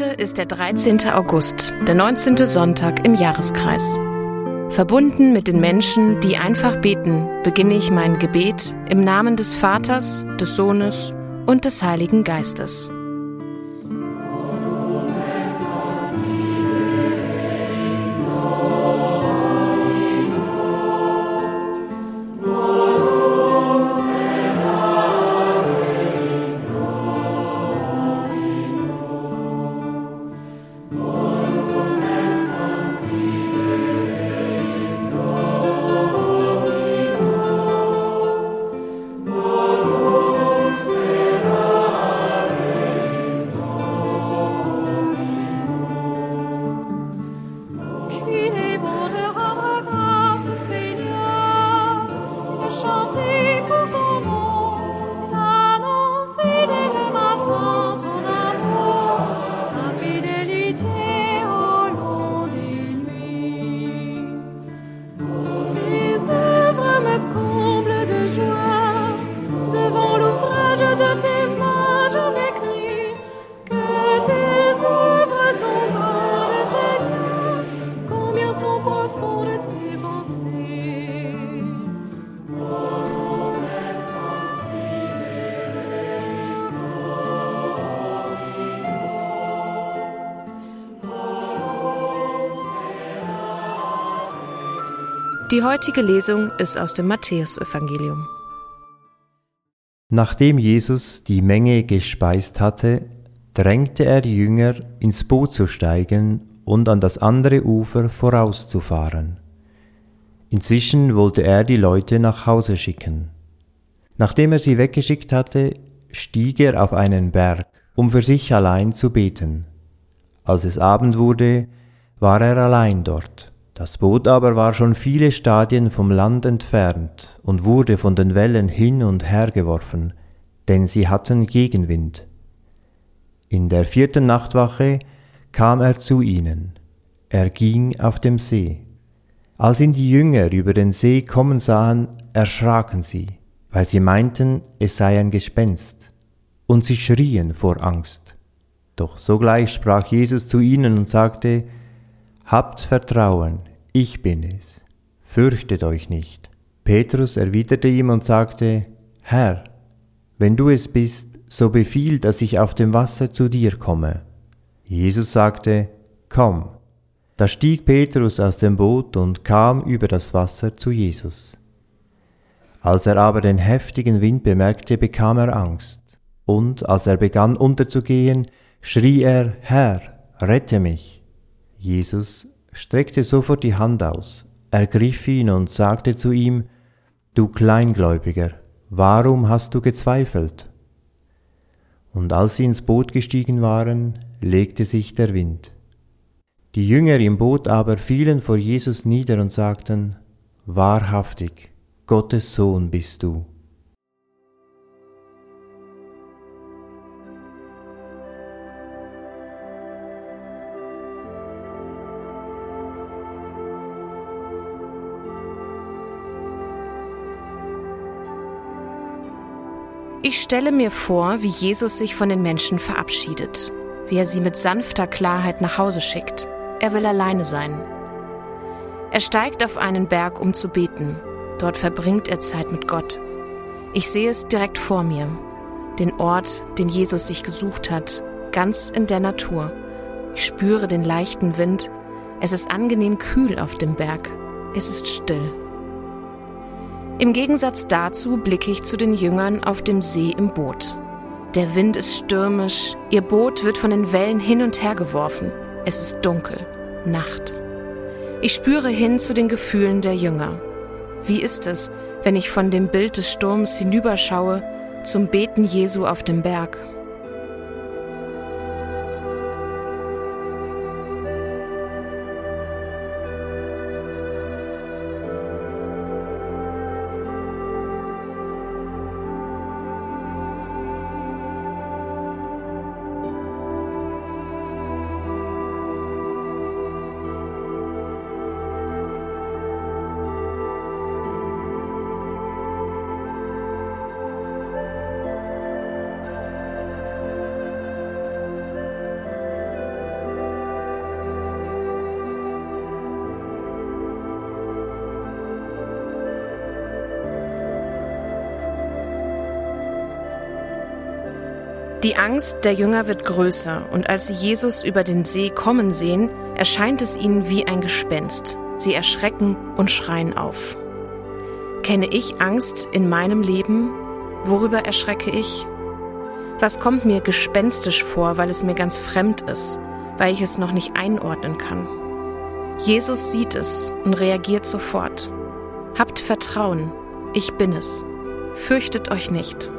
Heute ist der 13. August, der 19. Sonntag im Jahreskreis. Verbunden mit den Menschen, die einfach beten, beginne ich mein Gebet im Namen des Vaters, des Sohnes und des Heiligen Geistes. Die heutige Lesung ist aus dem Matthäusevangelium. Nachdem Jesus die Menge gespeist hatte, drängte er die Jünger, ins Boot zu steigen und an das andere Ufer vorauszufahren. Inzwischen wollte er die Leute nach Hause schicken. Nachdem er sie weggeschickt hatte, stieg er auf einen Berg, um für sich allein zu beten. Als es Abend wurde, war er allein dort. Das Boot aber war schon viele Stadien vom Land entfernt und wurde von den Wellen hin und her geworfen, denn sie hatten Gegenwind. In der vierten Nachtwache kam er zu ihnen. Er ging auf dem See. Als ihn die Jünger über den See kommen sahen, erschraken sie, weil sie meinten, es sei ein Gespenst, und sie schrien vor Angst. Doch sogleich sprach Jesus zu ihnen und sagte, Habt Vertrauen, ich bin es, fürchtet euch nicht. Petrus erwiderte ihm und sagte, Herr, wenn du es bist, so befiehl, dass ich auf dem Wasser zu dir komme. Jesus sagte, Komm. Da stieg Petrus aus dem Boot und kam über das Wasser zu Jesus. Als er aber den heftigen Wind bemerkte, bekam er Angst, und als er begann unterzugehen, schrie er, Herr, rette mich. Jesus streckte sofort die Hand aus, ergriff ihn und sagte zu ihm, Du Kleingläubiger, warum hast du gezweifelt? Und als sie ins Boot gestiegen waren, legte sich der Wind. Die Jünger im Boot aber fielen vor Jesus nieder und sagten, Wahrhaftig, Gottes Sohn bist du. Ich stelle mir vor, wie Jesus sich von den Menschen verabschiedet, wie er sie mit sanfter Klarheit nach Hause schickt. Er will alleine sein. Er steigt auf einen Berg, um zu beten. Dort verbringt er Zeit mit Gott. Ich sehe es direkt vor mir, den Ort, den Jesus sich gesucht hat, ganz in der Natur. Ich spüre den leichten Wind. Es ist angenehm kühl auf dem Berg. Es ist still. Im Gegensatz dazu blicke ich zu den Jüngern auf dem See im Boot. Der Wind ist stürmisch, ihr Boot wird von den Wellen hin und her geworfen. Es ist dunkel, Nacht. Ich spüre hin zu den Gefühlen der Jünger. Wie ist es, wenn ich von dem Bild des Sturms hinüberschaue zum Beten Jesu auf dem Berg? Die Angst der Jünger wird größer, und als sie Jesus über den See kommen sehen, erscheint es ihnen wie ein Gespenst. Sie erschrecken und schreien auf. Kenne ich Angst in meinem Leben? Worüber erschrecke ich? Was kommt mir gespenstisch vor, weil es mir ganz fremd ist, weil ich es noch nicht einordnen kann? Jesus sieht es und reagiert sofort. Habt Vertrauen, ich bin es. Fürchtet euch nicht.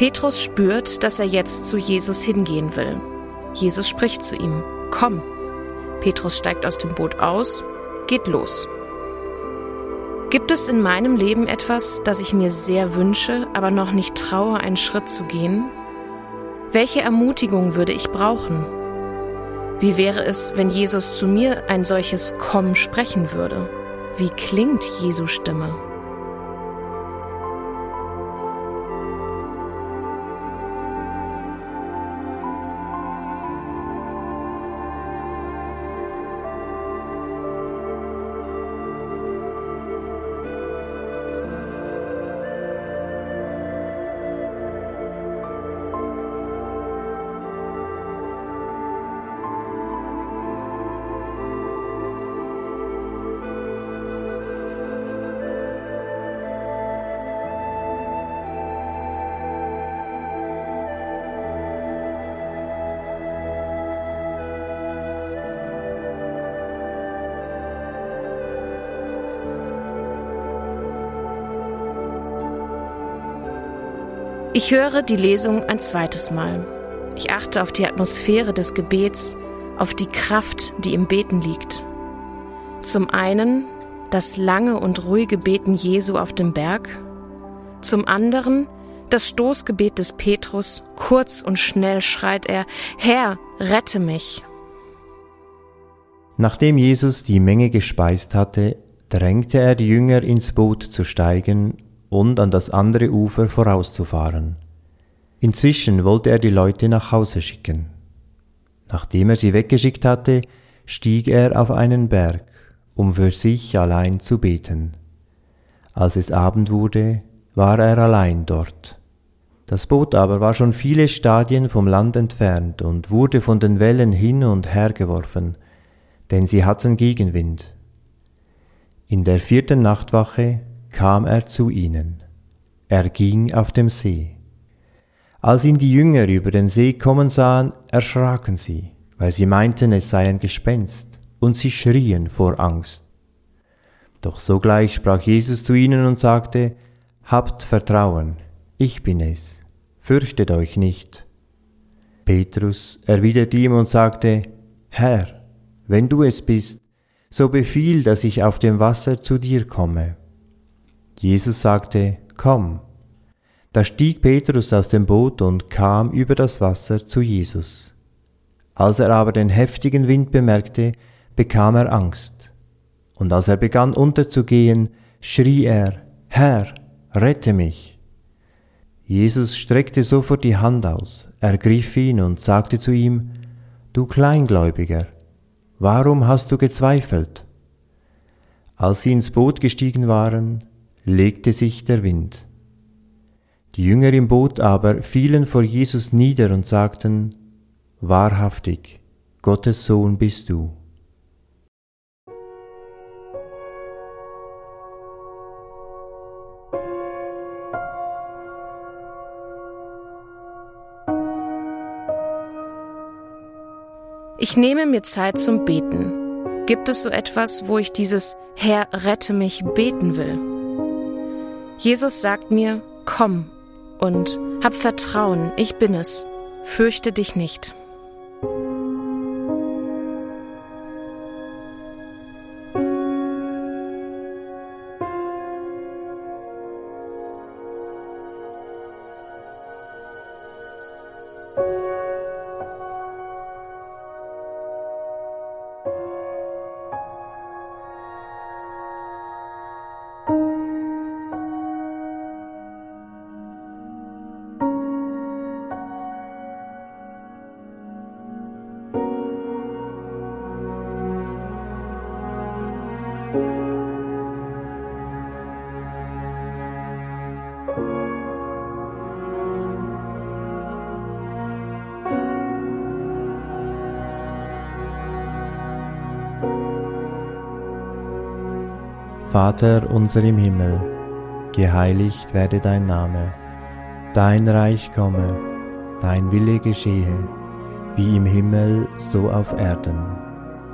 Petrus spürt, dass er jetzt zu Jesus hingehen will. Jesus spricht zu ihm, Komm. Petrus steigt aus dem Boot aus, geht los. Gibt es in meinem Leben etwas, das ich mir sehr wünsche, aber noch nicht traue, einen Schritt zu gehen? Welche Ermutigung würde ich brauchen? Wie wäre es, wenn Jesus zu mir ein solches Komm sprechen würde? Wie klingt Jesu Stimme? Ich höre die Lesung ein zweites Mal. Ich achte auf die Atmosphäre des Gebets, auf die Kraft, die im Beten liegt. Zum einen das lange und ruhige Beten Jesu auf dem Berg, zum anderen das Stoßgebet des Petrus, kurz und schnell schreit er, Herr, rette mich. Nachdem Jesus die Menge gespeist hatte, drängte er die Jünger ins Boot zu steigen und an das andere Ufer vorauszufahren. Inzwischen wollte er die Leute nach Hause schicken. Nachdem er sie weggeschickt hatte, stieg er auf einen Berg, um für sich allein zu beten. Als es Abend wurde, war er allein dort. Das Boot aber war schon viele Stadien vom Land entfernt und wurde von den Wellen hin und her geworfen, denn sie hatten Gegenwind. In der vierten Nachtwache kam er zu ihnen. Er ging auf dem See. Als ihn die Jünger über den See kommen sahen, erschraken sie, weil sie meinten, es sei ein Gespenst, und sie schrien vor Angst. Doch sogleich sprach Jesus zu ihnen und sagte, Habt Vertrauen, ich bin es, fürchtet euch nicht. Petrus erwiderte ihm und sagte, Herr, wenn du es bist, so befiehl, dass ich auf dem Wasser zu dir komme. Jesus sagte, Komm. Da stieg Petrus aus dem Boot und kam über das Wasser zu Jesus. Als er aber den heftigen Wind bemerkte, bekam er Angst. Und als er begann unterzugehen, schrie er, Herr, rette mich. Jesus streckte sofort die Hand aus, ergriff ihn und sagte zu ihm, Du Kleingläubiger, warum hast du gezweifelt? Als sie ins Boot gestiegen waren, legte sich der Wind. Die Jünger im Boot aber fielen vor Jesus nieder und sagten, Wahrhaftig, Gottes Sohn bist du. Ich nehme mir Zeit zum Beten. Gibt es so etwas, wo ich dieses Herr, rette mich beten will? Jesus sagt mir, komm und Hab Vertrauen, ich bin es. Fürchte dich nicht. Vater unser im Himmel, geheiligt werde dein Name, dein Reich komme, dein Wille geschehe, wie im Himmel so auf Erden.